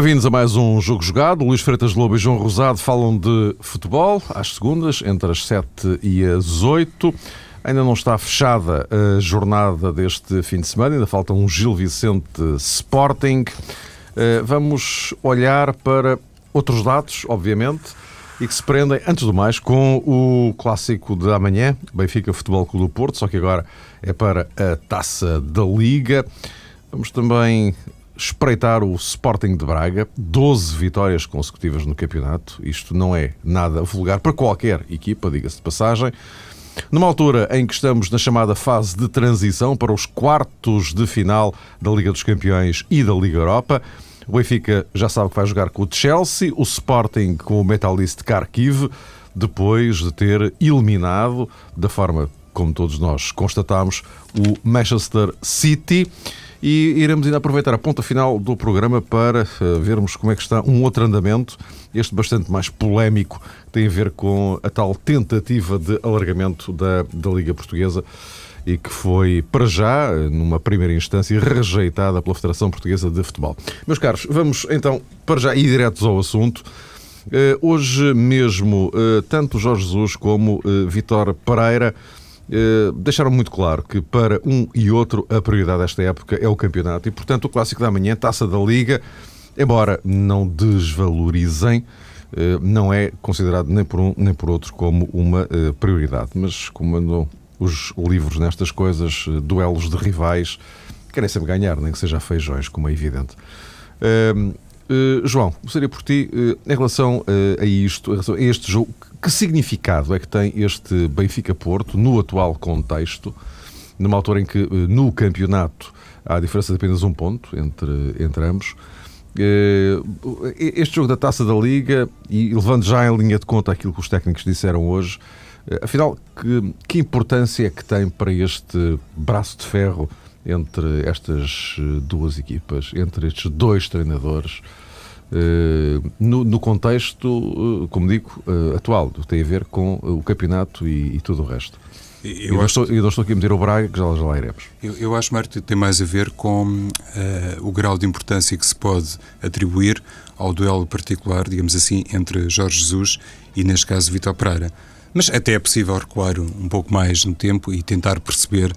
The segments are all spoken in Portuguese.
Bem-vindos a mais um Jogo Jogado. Luís Freitas Lobo e João Rosado falam de futebol às segundas, entre as 7 e as 8. Ainda não está fechada a jornada deste fim de semana, ainda falta um Gil Vicente Sporting. Eh, vamos olhar para outros dados, obviamente, e que se prendem, antes do mais, com o clássico de amanhã, Benfica Futebol Clube do Porto, só que agora é para a Taça da Liga. Vamos também espreitar o Sporting de Braga, 12 vitórias consecutivas no campeonato. Isto não é nada vulgar para qualquer equipa, diga-se de passagem. Numa altura em que estamos na chamada fase de transição para os quartos de final da Liga dos Campeões e da Liga Europa, o Benfica já sabe que vai jogar com o Chelsea, o Sporting com o Metalist Kharkiv, depois de ter eliminado, da forma como todos nós constatamos, o Manchester City e iremos ainda aproveitar a ponta final do programa para uh, vermos como é que está um outro andamento, este bastante mais polémico, que tem a ver com a tal tentativa de alargamento da, da Liga Portuguesa e que foi, para já, numa primeira instância, rejeitada pela Federação Portuguesa de Futebol. Meus caros, vamos então, para já, ir diretos ao assunto. Uh, hoje mesmo, uh, tanto Jorge Jesus como Vitor Pereira eh, deixaram muito claro que para um e outro a prioridade desta época é o campeonato e, portanto, o clássico da manhã, taça da Liga, embora não desvalorizem, eh, não é considerado nem por um nem por outro como uma eh, prioridade. Mas, como andam os livros nestas coisas, duelos de rivais, querem sempre ganhar, nem que seja feijões, como é evidente. Uh, João, gostaria por ti, uh, em relação uh, a isto, relação a este jogo, que significado é que tem este Benfica-Porto no atual contexto, numa altura em que no campeonato há diferença de apenas um ponto entre, entre ambos? Este jogo da taça da Liga, e levando já em linha de conta aquilo que os técnicos disseram hoje, afinal, que, que importância é que tem para este braço de ferro entre estas duas equipas, entre estes dois treinadores? Eh, no, no, contexto, eh, como digo, uh, atual, tem a ver com o campeonato e, e tudo o resto. Eu, eu, não estou, eu não estou aqui a meter o Braga, que já, já lá iremos. Eu, eu acho, Marta, que tem mais a ver com uh, o grau de importância que se pode atribuir ao duelo particular, digamos assim, entre Jorge Jesus e, neste caso, Vitor Pereira. Mas até é possível recuar um pouco mais no tempo e tentar perceber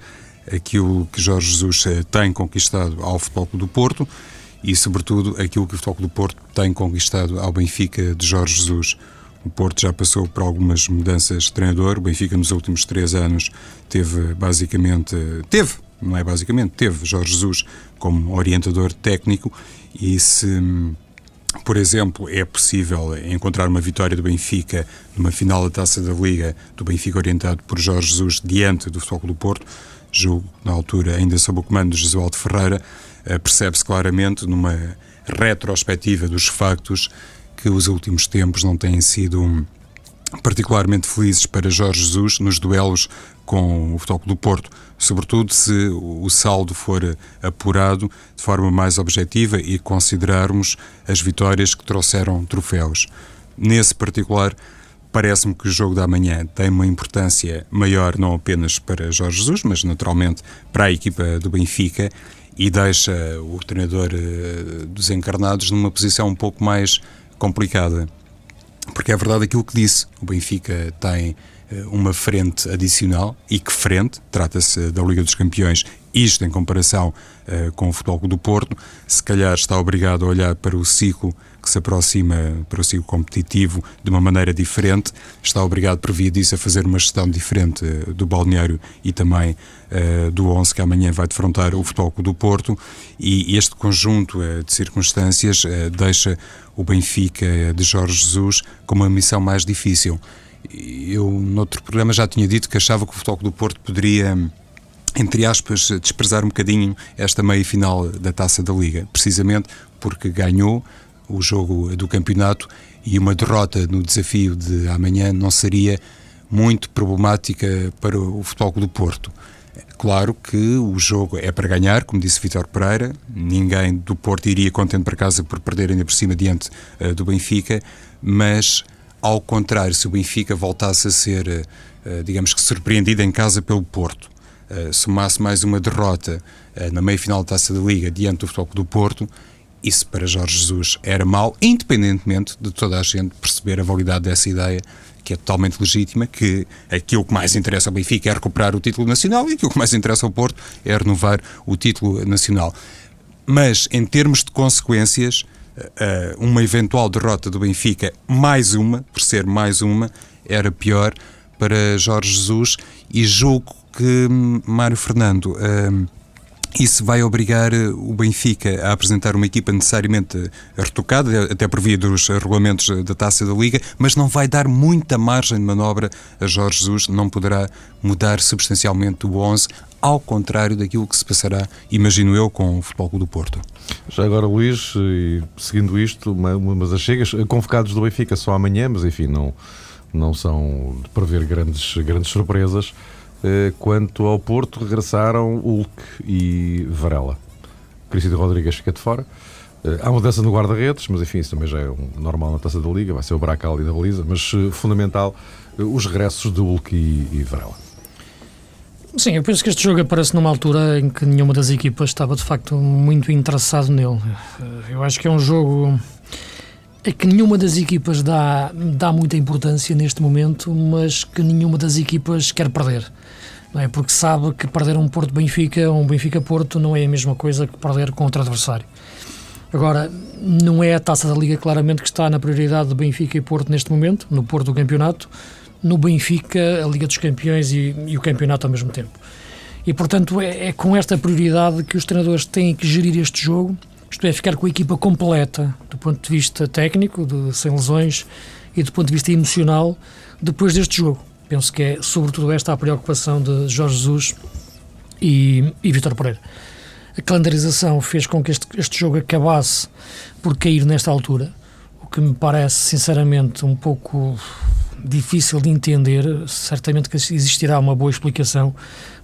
aquilo que Jorge Jesus tem conquistado ao Futebol Clube do Porto e, sobretudo, aquilo que o Futebol do Porto tem conquistado ao Benfica de Jorge Jesus. O Porto já passou por algumas mudanças de treinador. O Benfica, nos últimos três anos, teve basicamente. Teve, não é basicamente, teve Jorge Jesus como orientador técnico. E se, por exemplo, é possível encontrar uma vitória do Benfica numa final da taça da Liga, do Benfica orientado por Jorge Jesus diante do Futebol do Porto, jogo na altura ainda sob o comando de Jesualdo Ferreira percebe-se claramente numa retrospectiva dos factos que os últimos tempos não têm sido particularmente felizes para Jorge Jesus nos duelos com o Futebol do Porto, sobretudo se o saldo for apurado de forma mais objetiva e considerarmos as vitórias que trouxeram troféus. Nesse particular, parece-me que o jogo da manhã tem uma importância maior não apenas para Jorge Jesus, mas naturalmente para a equipa do Benfica e deixa o treinador uh, dos encarnados numa posição um pouco mais complicada. Porque é verdade aquilo que disse, o Benfica tem uh, uma frente adicional, e que frente, trata-se da Liga dos Campeões, isto em comparação uh, com o Futebol do Porto, se calhar está obrigado a olhar para o ciclo que se aproxima para o ciclo competitivo de uma maneira diferente, está obrigado, por via disso, a fazer uma gestão diferente uh, do balneário e também uh, do 11 que amanhã vai defrontar o Futebol do Porto. E este conjunto uh, de circunstâncias deixa o Benfica de Jorge Jesus com uma missão mais difícil. Eu, noutro programa, já tinha dito que achava que o Futebol do Porto poderia entre aspas, desprezar um bocadinho esta meia final da Taça da Liga, precisamente porque ganhou o jogo do campeonato e uma derrota no desafio de amanhã não seria muito problemática para o Futebol do Porto. Claro que o jogo é para ganhar, como disse Vitor Pereira, ninguém do Porto iria contente para casa por perder ainda por cima diante uh, do Benfica, mas ao contrário, se o Benfica voltasse a ser, uh, digamos que surpreendido em casa pelo Porto, uh, somasse mais uma derrota na meia-final da Taça da Liga diante do Futebol do Porto, Isso para Jorge Jesus era mau, independentemente de toda a gente perceber a validade dessa ideia que é totalmente legítima, que aquilo que mais interessa ao Benfica é recuperar o título nacional e aquilo que mais interessa ao Porto é renovar o título nacional. Mas, em termos de consequências, eh, uma eventual derrota do Benfica, mais uma, por ser mais uma, era pior para Jorge Jesus e julgo que hum, Mário Fernando hum, isso vai obrigar eh, o Benfica a apresentar uma equipa necessariamente retocada, até por via dos regulamentos da taça da Liga, mas não vai dar muita margem de manobra a Jorge Jesus, não poderá mudar substancialmente o 11, ao contrário daquilo que se passará, imagino eu, com o Futebol Clube do Porto. Já agora, Luís, seguindo isto, uma, umas achegas, convocados do Benfica só amanhã, mas enfim, não, não são de prever grandes, grandes surpresas. Eh, quanto ao Porto, regressaram Hulk e Varela. Cristiano Rodrigues fica de fora. Eh, há mudança no guarda-redes, mas enfim, isso também já é um normal na taça da Liga, vai ser o Bracal e da Baliza, mas eh, fundamental os regressos de Hulk e, e Varela. Sim, eu penso que este jogo aparece numa altura em que nenhuma das equipas estava de facto muito interessado nele. Eu acho que é um jogo a que nenhuma das equipas dá, dá muita importância neste momento, mas que nenhuma das equipas quer perder é? Porque sabe que perder um Porto Benfica ou um Benfica Porto não é a mesma coisa que perder com outro adversário. Agora, não é a taça da Liga claramente que está na prioridade de Benfica e Porto neste momento, no Porto do campeonato, no Benfica, a Liga dos Campeões e, e o campeonato ao mesmo tempo. E portanto é, é, com esta prioridade que os treinadores têm que gerir este jogo, isto é, ficar com a equipa completa do ponto de vista técnico, de, sem lesões, e do ponto de vista emocional, depois deste jogo penso que é sobretudo esta a preocupação de Jorge Jesus e, e Vítor Pereira. A calendarização fez com que este, este jogo acabasse por cair nesta altura, o que me parece sinceramente um pouco difícil de entender. Certamente que existirá uma boa explicação,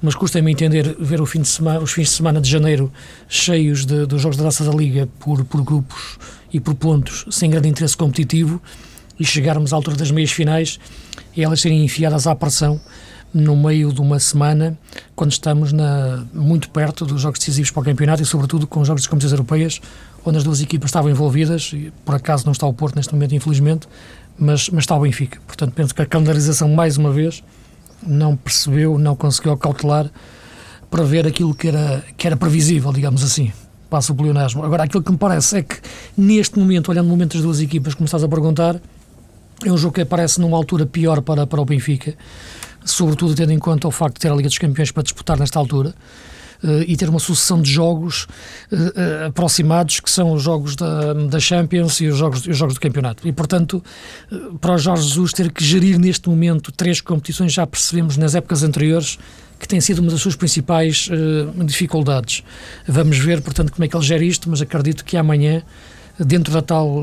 mas custa-me entender ver fim semana, os fins de semana de janeiro cheios dos jogos da Taça da Liga por, por grupos e por pontos, sem grande interesse competitivo, e chegarmos à altura das meias finais e elas serem enfiadas à pressão no meio de uma semana, quando estamos na, muito perto dos jogos decisivos para o campeonato e, sobretudo, com os jogos de competições europeias, onde as duas equipas estavam envolvidas. E, por acaso não está o Porto neste momento, infelizmente, mas, mas está o Benfica. Portanto, penso que a calendarização, mais uma vez, não percebeu, não conseguiu cautelar para ver aquilo que era, que era previsível, digamos assim. Passa o pleonasmo. Agora, aquilo que me parece é que, neste momento, olhando o momento das duas equipas, como a perguntar, um jogo que aparece numa altura pior para, para o Benfica, sobretudo tendo em conta o facto de ter a Liga dos Campeões para disputar nesta altura. Uh, e ter uma sucessão de jogos uh, uh, aproximados, que são os jogos da, da Champions e os jogos, os jogos do campeonato. E, portanto, para o Jorge Jesus ter que gerir neste momento três competições, já percebemos nas épocas anteriores que tem sido uma das suas principais dificuldades. Vamos ver, portanto, como é que ele gera isto, mas acredito que amanhã dentro da tal,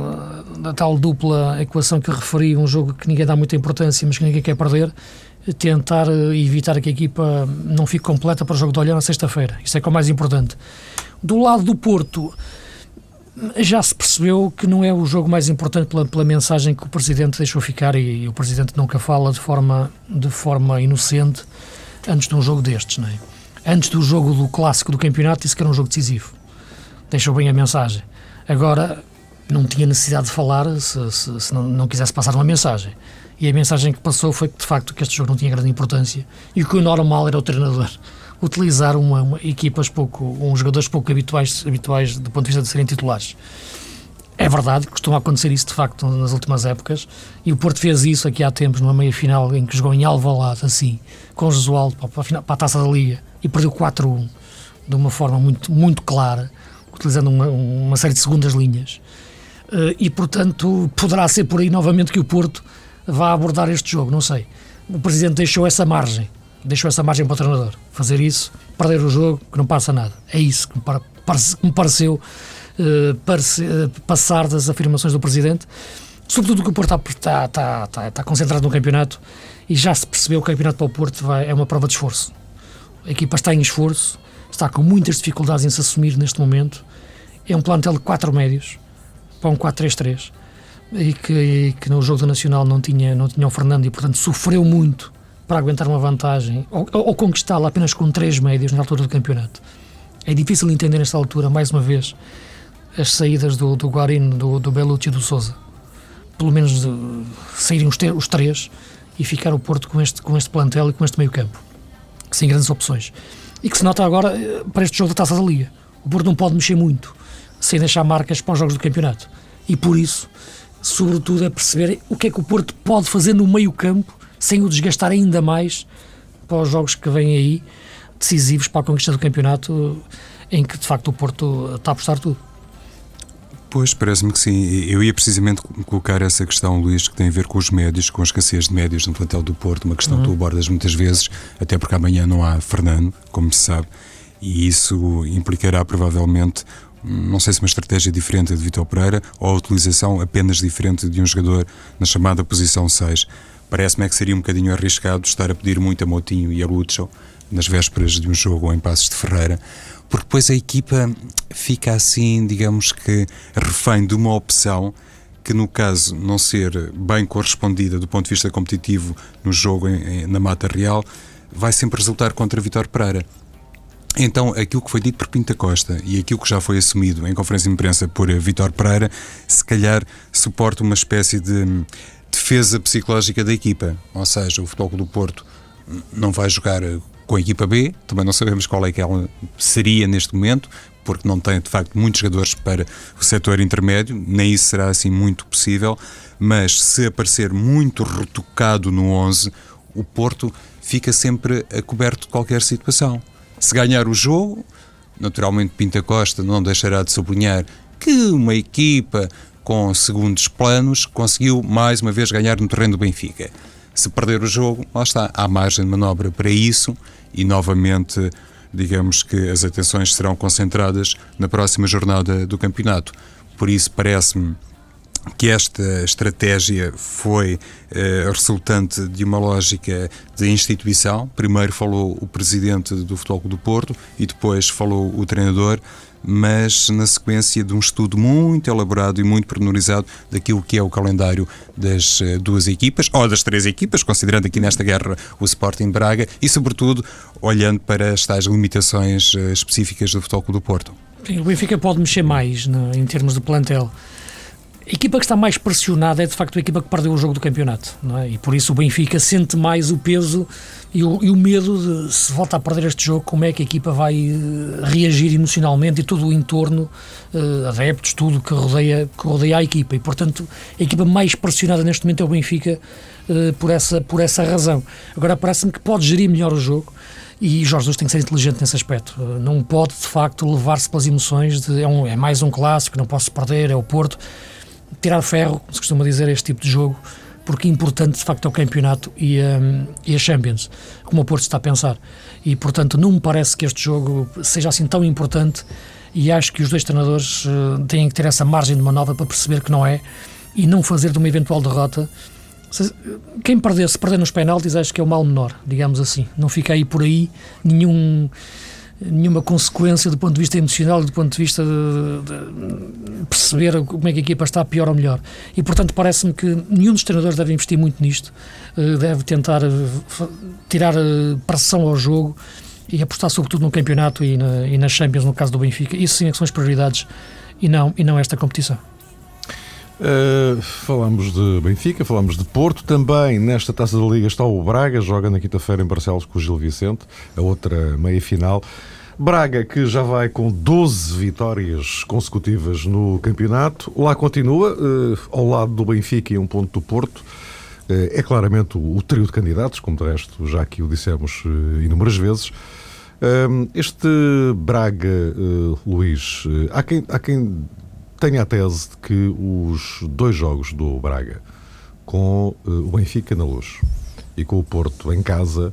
da tal dupla equação que referi, um jogo que ninguém dá muita importância, mas que ninguém quer perder, tentar evitar que a equipa não fique completa para o jogo de olhar na sexta-feira. Isso é que é o mais importante. Do lado do Porto, já se percebeu que não é o jogo mais importante pela, pela mensagem que o Presidente deixou ficar e, e, o Presidente nunca fala de forma, de forma inocente antes de um jogo destes, não é? Antes do jogo do clássico do campeonato, disse que era um jogo decisivo. Deixou bem a mensagem. Agora, não tinha necessidade de falar se, se, se não, não, quisesse passar uma mensagem. E a mensagem que passou foi que, de facto, que este jogo não tinha grande importância e que o normal era o treinador utilizar uma, uma equipas pouco, uns jogadores pouco habituais, habituais do ponto de vista de serem titulares. É verdade, costuma acontecer isso de facto nas últimas épocas e o Porto fez isso aqui há tempos numa meia final em que jogou em Alvalade assim, com o para, para a Taça da Liga e perdeu 4-1 de uma forma muito, muito clara utilizando uma, uma série de segundas linhas. Uh, e, portanto, poderá ser por aí novamente que o Porto vá abordar este jogo, não sei. O Presidente deixou essa margem, deixou essa margem para o treinador. Fazer isso, perder o jogo, que não passa nada. É isso que me, parece, que me pareceu uh, parece, uh, passar das afirmações do Presidente. Sobretudo que o Porto está, está, está, está, concentrado no campeonato e já se percebeu que o campeonato para o Porto vai, é uma prova de esforço. A equipa está em esforço, está com muitas dificuldades em se assumir neste momento. É um plantel de quatro médios para um 4-3-3 e que, e que no jogo do Nacional não tinha, não tinha o Fernando e, portanto, sofreu muito para aguentar uma vantagem ou, ou conquistá-la apenas com três médios na altura do campeonato. É difícil entender nesta altura, mais uma vez, as saídas do, do Guarino, do, do Belucci e do Souza. Pelo menos uh, saírem os, os três e ficar o Porto com este, com este plantel e com este meio campo, sem grandes opções. E que se nota agora eh, para este jogo da Taça da Liga. O Porto não pode mexer muito, sem deixar marcas para os jogos do campeonato. E por isso, sobretudo, é perceber o que é que o Porto pode fazer no meio campo, sem o desgastar ainda mais para os jogos que vêm aí, decisivos para a conquista do campeonato, em que de facto o Porto está a apostar tudo. Pois, parece-me que sim. Eu ia precisamente colocar essa questão, Luís, que tem a ver com os médios, com a escassez de médios no plantel do Porto, uma questão uhum. que tu abordas muitas vezes, até porque amanhã não há Fernando, como se sabe, e isso implicará provavelmente, não sei se uma estratégia diferente de Vitor Pereira ou a utilização apenas diferente de um jogador na chamada posição 6. Parece-me é que seria um bocadinho arriscado estar a pedir muito a Motinho e a Lutschel nas vésperas de um jogo em Passos de Ferreira, porque depois a equipa fica assim, digamos que, refém de uma opção que, no caso, não ser bem correspondida do ponto de vista competitivo no jogo em, em, na Mata Real, vai sempre resultar contra Vitor Pereira. Então, aquilo que foi dito por Pinta Costa e aquilo que já foi assumido em conferência de imprensa por Vitor Pereira, se calhar suporta uma espécie de defesa psicológica da equipa. Ou seja, o Futebol do Porto não vai jogar com a equipa B, também não sabemos qual é que ela seria neste momento, porque não tem de facto muitos jogadores para o setor intermédio, nem isso será assim muito possível, mas se aparecer muito retocado no 11, o Porto fica sempre coberto de qualquer situação. Se ganhar o jogo, naturalmente Pinta Costa não deixará de sublinhar que uma equipa com segundos planos conseguiu mais uma vez ganhar no terreno do Benfica. Se perder o jogo, lá está, há margem de manobra para isso e novamente digamos que as atenções serão concentradas na próxima jornada do campeonato. Por isso parece-me que esta estratégia foi eh, resultante de uma lógica de instituição. Primeiro falou o presidente do Futebol do Porto e depois falou o treinador mas na sequência de um estudo muito elaborado e muito pormenorizado daquilo que é o calendário das eh, duas equipas, ou das três equipas, considerando aqui nesta guerra o Sporting Braga, e sobretudo olhando para as tais limitações eh, específicas do Futebol do Porto. o Benfica pode mexer mais né, em termos de plantel. A equipa que está mais pressionada é de facto a equipa que perdeu o jogo do campeonato, é? E por isso o Benfica sente mais o peso e o, e o medo de se volta a perder este jogo, como é que a equipa vai uh, reagir emocionalmente e todo o entorno, uh, adeptos, tudo que rodeia, que rodeia a equipa. E portanto a equipa mais pressionada neste momento é o Benfica uh, por, essa, por essa razão. Agora parece-me que pode gerir melhor o jogo. E Jorge Jesus tem que ser inteligente nesse aspecto. Não pode, de facto, levar-se pelas emoções de é, um, é mais um clássico, não posso perder, é o Porto tirar ferro, se costuma dizer, este tipo de jogo, porque é importante de facto é o campeonato e, um, e a Champions, como o Porto está a pensar. E portanto não me parece que este jogo seja assim tão importante e acho que os dois treinadores uh, têm que ter essa margem de manobra para perceber que não é e não fazer de uma eventual derrota. Quem perder, se perder nos penaltis, acho que é o mal menor, digamos assim. Não fica aí por aí nenhum nenhuma consequência do ponto de vista emocional, do ponto de vista de, de perceber como é que a equipa está, pior ou melhor. E, portanto, parece-me que nenhum dos treinadores deve investir muito nisto, eh, deve tentar eh, tirar eh, pressão ao jogo e apostar sobretudo no campeonato e na, e na Champions, no caso do Benfica. Isso sim é que são as prioridades e não, e não esta competição. Uh, falamos de Benfica, falamos de Porto. Também nesta taça da Liga está o Braga, joga na quinta-feira em Barcelos com o Gil Vicente, a outra meia final. Braga, que já vai com 12 vitórias consecutivas no campeonato, lá continua, uh, ao lado do Benfica e um ponto do Porto. Uh, é claramente o, trio de candidatos, como de resto já aqui o dissemos inúmeras vezes. Este Braga, Luís, há quem, há quem tenho a tese de que os dois jogos do Braga, com uh, o Benfica na luz e com o Porto em casa,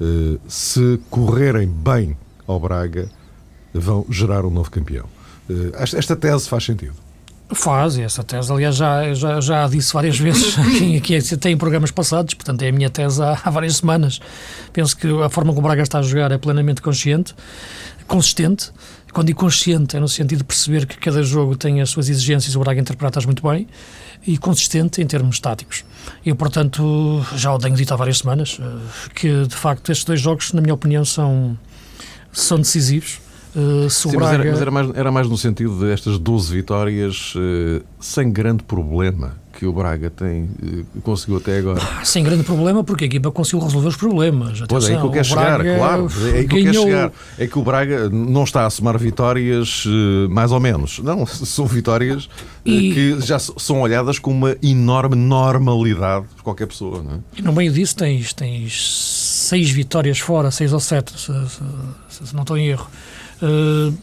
uh, se correrem bem ao Braga, vão gerar um novo campeão. Uh, esta tese faz sentido. Faz, essa tese, aliás, já, já, já disse várias vezes aqui, aqui tem programas passados, portanto é a minha tese há, há, várias semanas. Penso que a forma como o Braga está a jogar é plenamente consciente, consistente, quando digo consciente, é no sentido de perceber que cada jogo tem as suas exigências, o Braga interpreta-as muito bem, e consistente em termos táticos. Eu, portanto, já o tenho dito há várias semanas, eh, que de facto estes dois jogos, na minha opinião, são, são decisivos Uh, Sim, Braga... mas, era, mas era, mais, era mais no sentido de estas 12 vitórias uh, sem grande problema que o Braga tem, uh, conseguiu até agora. Ah, sem grande problema, porque a equipa conseguiu resolver os problemas. Atenção, pois é aí que eu quero chegar, claro. É aí que ganhou... eu quero chegar. É que o Braga não está a somar vitórias mais ou menos. Não, são vitórias e... que já são olhadas com uma enorme normalidade por qualquer pessoa. Não é? E no meio disso tens, tens seis vitórias fora, seis ou sete, se, se, se não estou em erro uh,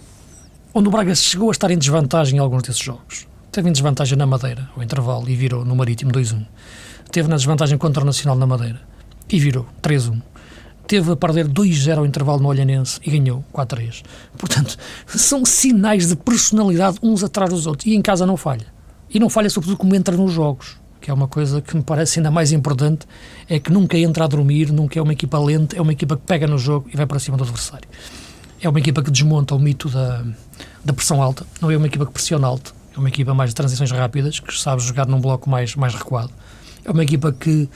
onde o Braga chegou a estar em desvantagem em alguns desses jogos. Teve em desvantagem na Madeira, ao intervalo, e virou no Marítimo 2-1. Teve na desvantagem contra o Nacional na Madeira e virou 3-1. Teve a perder 2-0 ao intervalo no Olhanense e ganhou 4-3. Portanto, são sinais de personalidade uns atrás dos outros. E em casa não falha. E não falha sobretudo como entra nos jogos, que é uma coisa que me parece ainda mais importante, é que nunca entra a dormir, nunca é uma equipa lenta, é uma equipa que pega no jogo e vai para cima do adversário é uma equipa que desmonta o mito da, da pressão alta, não é uma equipa que pressiona alto, é uma equipa mais de transições rápidas, que sabe jogar num bloco mais, mais recuado. É uma equipa que,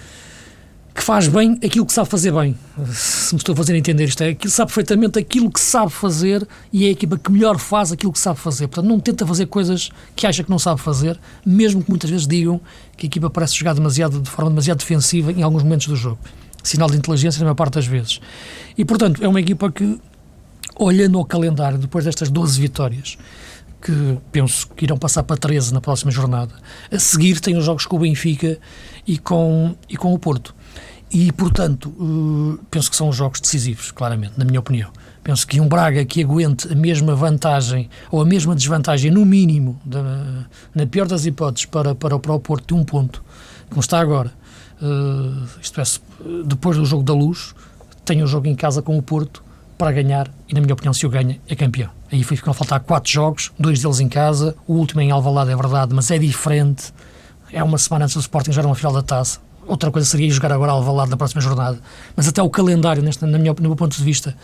que faz bem aquilo que sabe fazer bem. Se me estou a fazer entender isto, é que sabe perfeitamente aquilo que sabe fazer e é a equipa que melhor faz aquilo que sabe fazer. Portanto, não tenta fazer coisas que acha que não sabe fazer, mesmo que muitas vezes digam que a equipa parece jogar demasiado, de forma demasiado defensiva em alguns momentos do jogo. Sinal de inteligência na maior parte das vezes. E, portanto, é uma equipa que olhando ao calendário, depois destas 12 vitórias, que penso que irão passar para 13 na próxima jornada, a seguir tem os jogos com o Benfica e com, e com o Porto. E, portanto, uh, penso que são os jogos decisivos, claramente, na minha opinião. Penso que um Braga que aguente a mesma vantagem ou a mesma desvantagem, no mínimo, da, na pior das hipóteses, para, para, para o Porto de um ponto, como está agora, uh, isto é, depois do jogo da luz, tem o jogo em casa com o Porto, para ganhar e, na minha opinião, se o ganha, é campeão. Aí ficam a faltar quatro jogos, dois deles em casa, o último em Alvalade é verdade, mas é diferente. É uma semana antes do Sporting já era uma final da taça. Outra coisa seria jogar agora Alvalade na próxima jornada. Mas até o calendário, neste, na minha, no meu ponto de vista,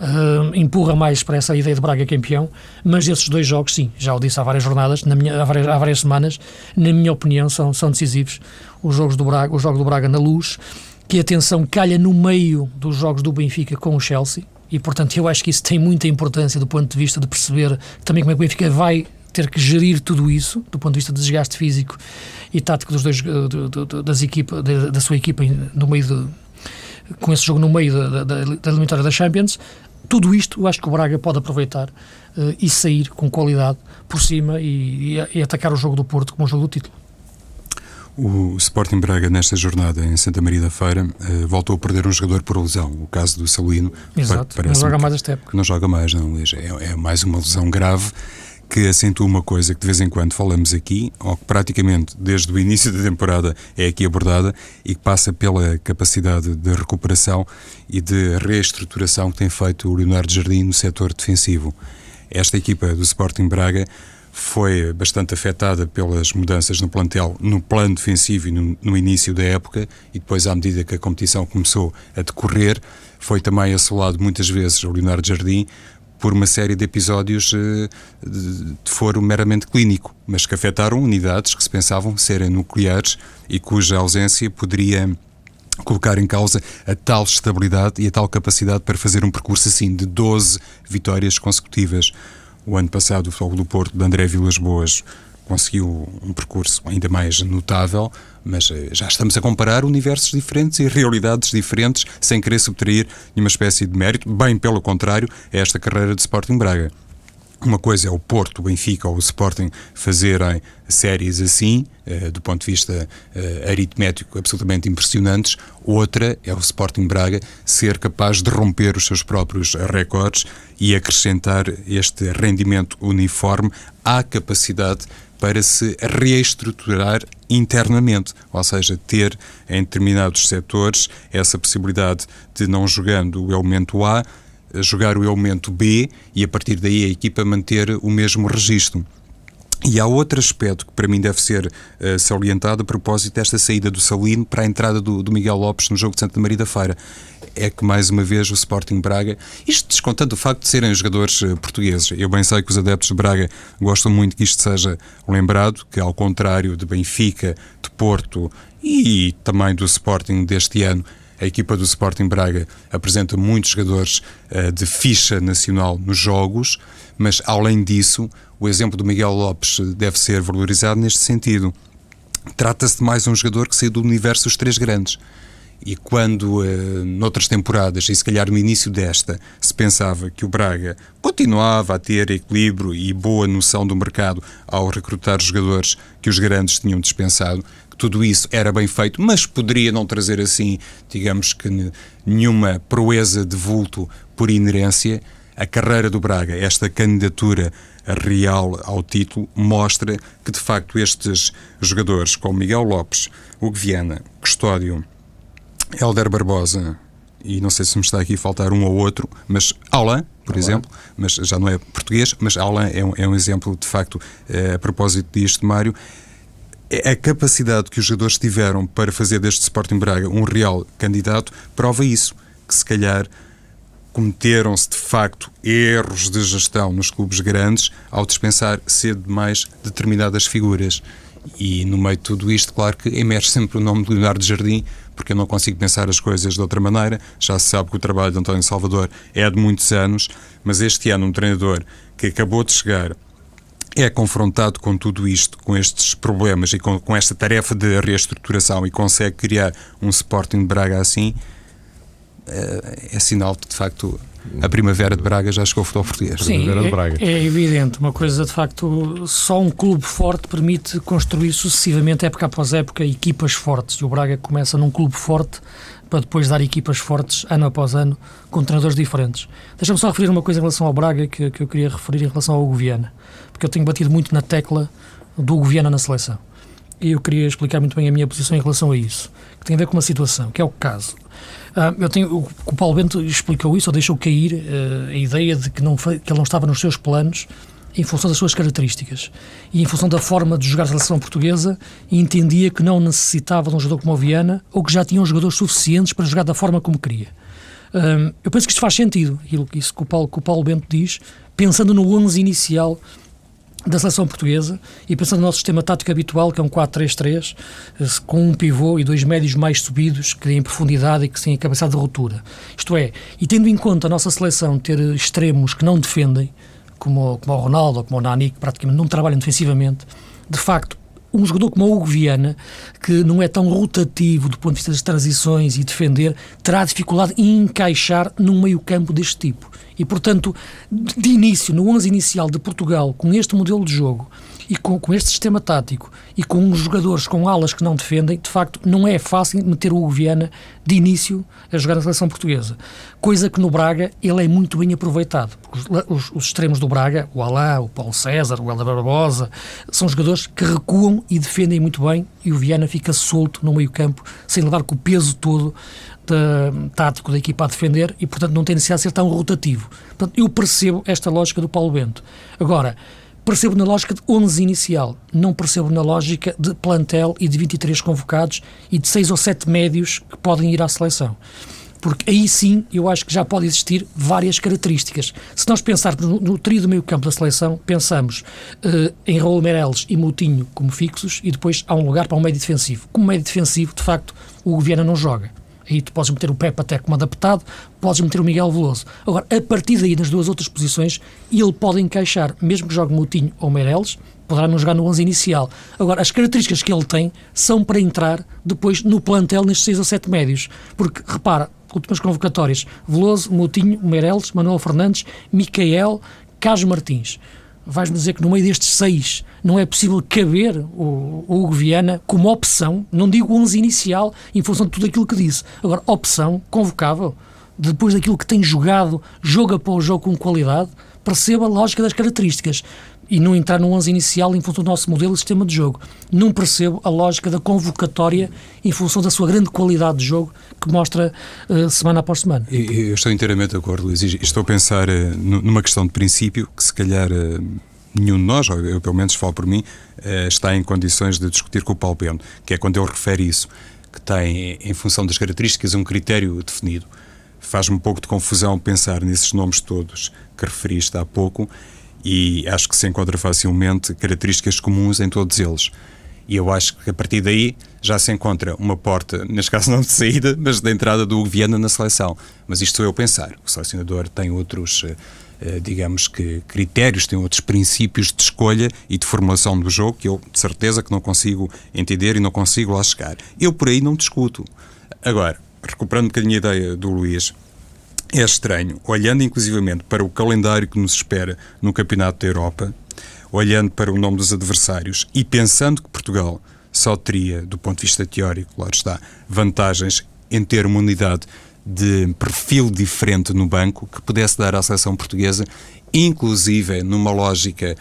uh, empurra mais para essa ideia de Braga campeão. Mas esses dois jogos, sim, já o disse há várias jornadas, na minha, há, várias, há várias semanas, na minha opinião, são, são decisivos. Os jogos do Braga, o jogo do Braga na luz, que atenção calha no meio dos jogos do Benfica com o Chelsea e, portanto, eu acho que isso tem muita importância do ponto de vista de perceber também como é que o Benfica vai ter que gerir tudo isso, do ponto de vista de desgaste físico e tático dos dois, eh, das equipa, da, sua equipa no meio de, com esse jogo no meio da, da, da eliminatória da Champions. Tudo isto eu acho que o Braga pode aproveitar uh, e sair com qualidade por cima e, e, e atacar o jogo do Porto como um jogo do título. O Sporting Braga, nesta jornada em Santa Maria da Feira, uh, voltou a perder um jogador por lesão. O caso do Salino. Exato, não joga mais esta época. Não joga mais, não, Luís. É, é mais uma lesão grave que acentua uma coisa que de vez em quando falamos aqui, ou que praticamente desde o início da temporada é aqui abordada, e que passa pela capacidade de recuperação e de reestruturação que tem feito o Leonardo Jardim no setor defensivo. Esta equipa do Sporting Braga foi bastante afetada pelas mudanças no plantel, no plano defensivo e no, no, início da época, e depois, à medida que a competição começou a decorrer, foi também assolado muitas vezes o Leonardo Jardim por uma série de episódios eh, de foro meramente clínico, mas que afetaram unidades que se pensavam serem nucleares e cuja ausência poderia colocar em causa a tal estabilidade e a tal capacidade para fazer um percurso assim de 12 vitórias consecutivas. O ano passado, o Futebol do Porto, de André Vilas Boas, conseguiu um percurso ainda mais notável, mas eh, já estamos a comparar universos diferentes e realidades diferentes, sem querer subtrair nenhuma espécie de mérito, bem pelo contrário, a esta carreira de Sporting Braga. Uma coisa é o Porto, o Benfica ou o Sporting fazerem séries assim, eh, do ponto de vista eh, aritmético, absolutamente impressionantes. Outra é o Sporting Braga ser capaz de romper os seus próprios recordes e acrescentar este rendimento uniforme à capacidade para se reestruturar internamente, ou seja, ter em determinados setores essa possibilidade de não jogando o elemento A jogar o elemento B e a partir daí a equipa manter o mesmo registro. E há outro aspecto que para mim deve ser uh, salientado a propósito desta saída do Salino para a entrada do, do, Miguel Lopes no jogo de Santa Maria da Feira. É que, mais uma vez, o Sporting Braga, isto descontando o facto de serem jogadores uh, portugueses, eu bem sei que os adeptos de Braga gostam muito que isto seja lembrado, que ao contrário de Benfica, de Porto e também do Sporting deste ano, A equipa do Sporting Braga apresenta muitos jogadores uh, de ficha nacional nos jogos, mas além disso, o exemplo do Miguel Lopes deve ser valorizado neste sentido. Trata-se de mais um jogador que saiu do universo dos três grandes. E quando, uh, noutras temporadas, e se calhar no início desta, se pensava que o Braga continuava a ter equilíbrio e boa noção do mercado ao recrutar jogadores que os grandes tinham dispensado, tudo isso era bem feito, mas poderia não trazer assim, digamos que nenhuma proeza de vulto por inerência, a carreira do Braga, esta candidatura real ao título, mostra que de facto estes jogadores, como Miguel Lopes, Hugo Viana, Custódio, Helder Barbosa, e não sei se me está aqui a faltar um ou outro, mas Alain, por exemplo, mas já não é português, mas Alain é um, é um exemplo, de facto, é, a propósito disto, Mário, a capacidade que os jogadores tiveram para fazer deste Sporting Braga um real candidato prova isso, que se calhar cometeram-se de facto erros de gestão nos clubes grandes ao dispensar cedo demais determinadas figuras. E no meio de tudo isto, claro que emerge sempre o nome de Leonardo Jardim, porque eu não consigo pensar as coisas de outra maneira. Já se sabe que o trabalho de António Salvador é de muitos anos, mas este ano um treinador que acabou de chegar é confrontado com tudo isto, com estes problemas e com, com esta tarefa de reestruturação e consegue criar um Sporting de Braga assim, é, é sinal de, de facto, a primavera de Braga já chegou ao futebol português. Sim, é, é, evidente. Uma coisa, de facto, só um clube forte permite construir sucessivamente, época após época, equipas fortes. E o Braga começa num clube forte para depois dar equipas fortes, ano após ano, com treinadores diferentes. Deixa-me só referir uma coisa em relação ao Braga que, que eu queria referir em relação ao Hugo Viana, porque eu tenho batido muito na tecla do Hugo Viana na seleção. E eu queria explicar muito bem a minha posição em relação a isso, que tem a ver com uma situação, que é o caso ah, eu tenho, o, o Paulo Bento explicou isso, ou deixou cair uh, a ideia de que, não, que ele não estava nos seus planos em função das suas características e em função da forma de jogar a seleção portuguesa entendia que não necessitava de um jogador como o Viana ou que já tinha jogadores suficientes para jogar da forma como queria. Um, eu penso que isto faz sentido, isso que o Paulo, que o Paulo Bento diz, pensando no 11 inicial da seleção portuguesa e pensando no nosso sistema tático habitual, que é um 4-3-3, eh, com um pivô e dois médios mais subidos, que têm profundidade e que têm a cabeçada de ruptura. Isto é, e tendo em conta a nossa seleção ter extremos que não defendem, como, como o Ronaldo ou como o Nani, que praticamente não trabalham defensivamente, de facto, um jogador como o Hugo Viana, que não é tão rotativo do ponto de vista das transições e defender, terá dificuldade em encaixar num meio-campo deste tipo. E, portanto, de início, no 11 inicial de Portugal, com este modelo de jogo e com, com este sistema tático e com os jogadores com alas que não defendem, de facto, não é fácil meter o Viana de início a jogar na seleção portuguesa. Coisa que no Braga ele é muito bem aproveitado. Os, os, os extremos do Braga, o Alá, o Paulo César, o Helder Barbosa, são jogadores que recuam e defendem muito bem e o Viana fica solto no meio campo, sem levar com o peso todo tático da equipa a defender e, portanto, não tem necessidade de ser tão rotativo. Portanto, eu percebo esta lógica do Paulo Bento. Agora, percebo na lógica de 11 inicial, não percebo na lógica de plantel e de 23 convocados e de 6 ou 7 médios que podem ir à seleção. Porque aí sim eu acho que já pode existir várias características. Se nós pensarmos no, no trio do meio campo da seleção, pensamos uh, em Raul Meireles e Moutinho como fixos e depois há um lugar para um médio defensivo. Como médio defensivo, de facto, o Governo não joga. Aí tu podes meter o Pepe até como adaptado, podes meter o Miguel Veloso. Agora, a partir daí, nas duas outras posições, ele pode encaixar, mesmo que jogue Moutinho ou Meireles, poderá não jogar no 11 inicial. Agora, as características que ele tem são para entrar depois no plantel nestes 6 ou 7 médios. Porque, repara, últimas convocatórias, Veloso, Moutinho, Meireles, Manuel Fernandes, Micael, Carlos Martins vais-me dizer que no meio destes seis não é possível caber o, o Hugo Viana como opção, não digo 11 inicial, em função de tudo aquilo que disse. Agora, opção convocável, depois daquilo que tem jogado, jogo após jogo com qualidade, perceba a lógica das características e não entrar no 11 inicial em função do nosso modelo e sistema de jogo. Não percebo a lógica da convocatória em função da sua grande qualidade de jogo que mostra uh, semana após semana. Eu estou inteiramente de acordo, Luís. Estou a pensar uh, numa questão de princípio que se calhar uh, nenhum de nós, ou eu pelo menos falo por mim, está em condições de discutir com o Paulo Bento, que é quando ele refere isso, que tem, em função das características, um critério definido. Faz-me um pouco de confusão pensar nesses nomes todos que referiste há pouco e acho que se encontra facilmente características comuns em todos eles. E eu acho que a partir daí já se encontra uma porta, neste caso não de saída, mas de entrada do Viana na seleção. Mas isto sou eu pensar. O selecionador tem outros, eh, eh, digamos que, critérios, tem outros princípios de escolha e de formulação do jogo que eu, de certeza, que não consigo entender e não consigo lá chegar. Eu por aí não discuto. Agora, recuperando um bocadinho a ideia do Luís, é estranho, olhando inclusivamente para o calendário que nos espera no Campeonato da Europa, olhando para o nome dos adversários e pensando que Portugal só teria, do ponto de vista teórico, claro está, vantagens em ter uma unidade de perfil diferente no banco que pudesse dar à seleção portuguesa, inclusive numa lógica.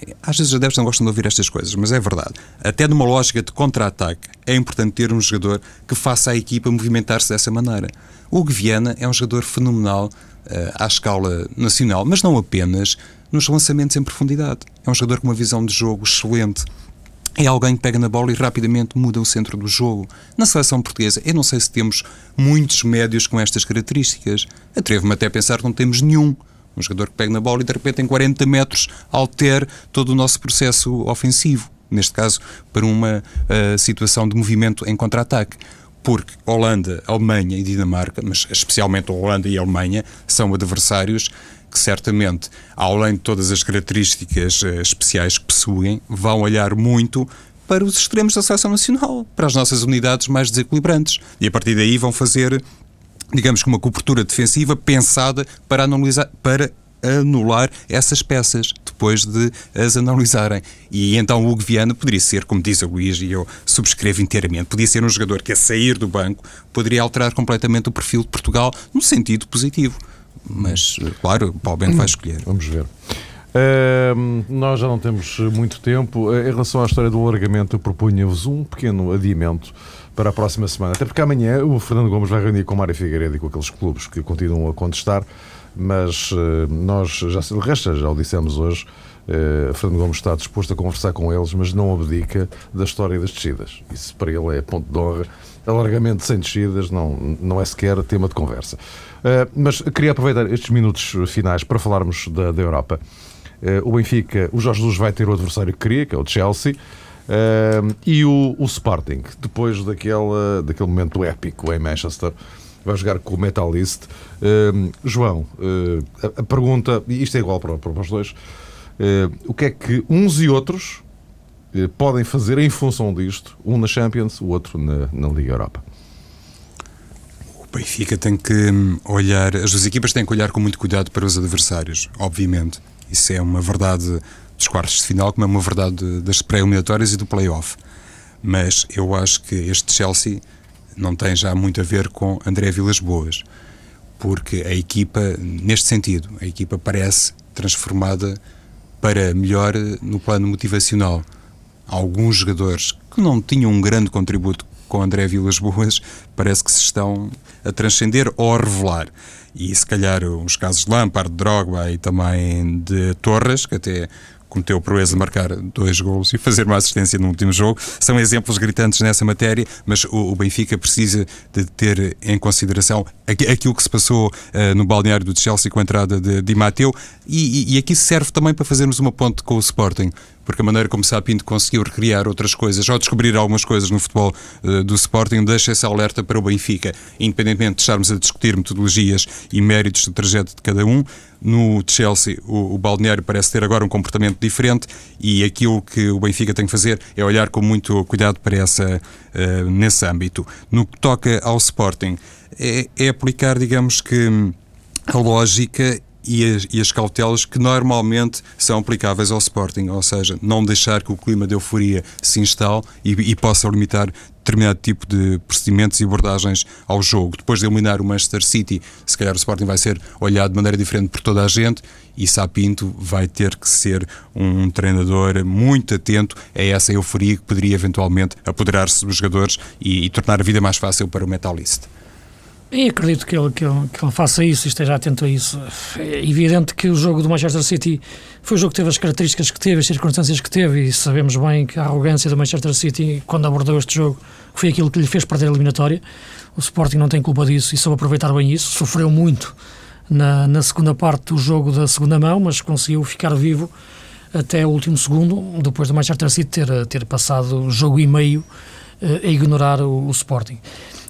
Eh, às vezes os adeptos não gostam de ouvir estas coisas, mas é verdade. Até numa lógica de contra-ataque, é importante ter um jogador que faça a equipa movimentar-se dessa maneira. O Viana é um jogador fenomenal uh, à escala nacional, mas não apenas nos lançamentos em profundidade. É um jogador com uma visão de jogo excelente. É alguém que pega na bola e rapidamente muda o centro do jogo. Na seleção portuguesa, eu não sei se temos muitos médios com estas características. Atrevo-me até a pensar que não temos nenhum. Um jogador que pega na bola e de repente em 40 metros altere todo o nosso processo ofensivo. Neste caso, para uma uh, situação de movimento em contra-ataque porque Holanda, Alemanha e Dinamarca, mas especialmente Holanda e Alemanha, são adversários que certamente, além de todas as características uh, especiais que possuem, vão olhar muito para os extremos da seleção nacional, para as nossas unidades mais desequilibrantes. E a partir daí vão fazer, digamos que uma cobertura defensiva pensada para analisar, para anular essas peças depois de as analisarem. E então o Hugo Viana poderia ser, como diz a Luís, e eu subscrevo inteiramente, podia ser um jogador que a sair do banco poderia alterar completamente o perfil de Portugal no sentido positivo. Mas, claro, Paulo Bento vai escolher. Vamos ver. Uh, nós já não temos muito tempo. Uh, em relação à história do alargamento, eu propunha-vos um pequeno adiamento para a próxima semana. Até porque amanhã o Fernando Gomes vai reunir com o Mário Figueiredo e com aqueles clubes que continuam a contestar. Mas uh, nós, já, de resto, já o dissemos hoje, uh, Fernando Gomes está disposto a conversar com eles, mas não abdica da história das descidas. Isso para ele é ponto de honra. Alargamento sem descidas não, não é sequer tema de conversa. Uh, mas queria aproveitar estes minutos finais para falarmos da, da Europa. O Benfica, o Jorge Jesus vai ter o adversário que queria, que é o Chelsea, e o, o, Sporting, depois daquele, daquele momento épico em Manchester, vai jogar com o Metalist. João, a, a, pergunta, e isto é igual para, para os dois, o que é que uns e outros podem fazer em função disto, um na Champions, o outro na, na Liga Europa? Benfica tem que hum, olhar, as duas equipas têm que olhar com muito cuidado para os adversários, obviamente. Isso é uma verdade dos quartos de final, como é uma verdade das pré-eliminatórias e do play-off. Mas eu acho que este Chelsea não tem já muito a ver com André Vilas Boas, porque a equipa, neste sentido, a equipa parece transformada para melhor no plano motivacional. Alguns jogadores que não tinham um grande contributo com André Vilas Boas, parece que se estão a transcender ou a revelar. E se calhar os casos de Lampard, de Drogba e também de Torres, que até cometeu o proeza de marcar dois golos e fazer uma assistência no último jogo. São exemplos gritantes nessa matéria, mas o, Benfica precisa de ter em consideração aquilo que se passou uh, no balneário do Chelsea com a entrada de Di Matteo e, e, e aqui serve também para fazermos uma ponte com o Sporting porque a maneira como Sapinto conseguiu recriar outras coisas ou descobrir algumas coisas no futebol uh, do Sporting deixa essa alerta para o Benfica, independentemente de estarmos a discutir metodologias e méritos do trajeto de cada um. No Chelsea, o, o balneário parece ter agora um comportamento diferente e aquilo que o Benfica tem que fazer é olhar com muito cuidado para essa, uh, nesse âmbito. No que toca ao Sporting, é, é aplicar, digamos que, a lógica e as, e as, cautelas que normalmente são aplicáveis ao Sporting, ou seja, não deixar que o clima de euforia se instale e, e possa limitar determinado tipo de procedimentos e abordagens ao jogo. Depois de eliminar o Manchester City, se calhar o Sporting vai ser olhado de maneira diferente por toda a gente e Sapinto vai ter que ser um treinador muito atento a essa euforia que poderia eventualmente apoderar-se dos jogadores e, e tornar a vida mais fácil para o Metalist. E acredito que ele, que, ele, que ele faça isso e esteja atento a isso. É evidente que o jogo do Manchester City foi o jogo que teve as características que teve, as circunstâncias que teve, e sabemos bem que a arrogância do Manchester City, quando abordou este jogo, foi aquilo que lhe fez perder a eliminatória. O Sporting não tem culpa disso e soube aproveitar bem isso. Sofreu muito na, na segunda parte do jogo da segunda mão, mas conseguiu ficar vivo até o último segundo, depois do Manchester City ter, ter passado jogo e meio a ignorar o, o Sporting.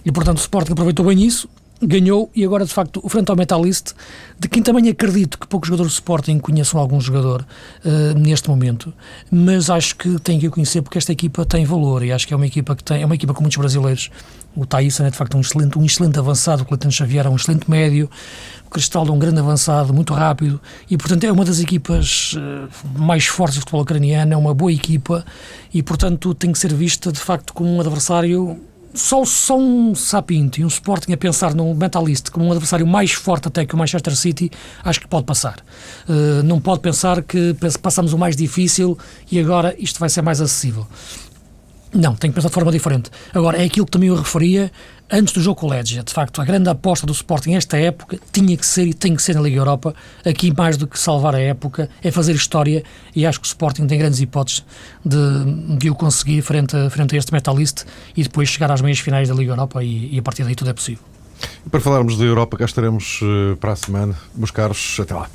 E, portanto, o Sporting aproveitou bem isso, ganhou e agora, de facto, frente ao Metalist, de quem também acredito que poucos jogadores do Sporting conheçam algum jogador uh, neste momento, mas acho que tem que o conhecer porque esta equipa tem valor e acho que é uma equipa que tem, é uma equipa com muitos brasileiros. O Thaísa é de facto um excelente, um excelente avançado, o Cleiton Xavier é um excelente médio, o Cristal é um grande avançado, muito rápido e, portanto, é uma das equipas uh, mais fortes do futebol ucraniano, é uma boa equipa e, portanto, tem que ser vista de facto como um adversário só, só um Sapinto e um Sporting a pensar no Mentalist como um adversário mais forte até que o Manchester City, acho que pode passar. Uh, não pode pensar que passamos o mais difícil e agora isto vai ser mais acessível. Não, tem que pensar de forma diferente. Agora, é aquilo que também eu referia antes do jogo com o Legia. De facto, a grande aposta do Sporting esta época tinha que ser e tem que ser na Liga Europa. Aqui, mais do que salvar a época, é fazer história e acho que o Sporting tem grandes hipóteses de, de o conseguir frente a, frente a este metalist e depois chegar às meias finais da Liga Europa e, e a partir daí tudo é possível. Para falarmos da Europa, cá estaremos uh, para a semana. Meus caros, até lá.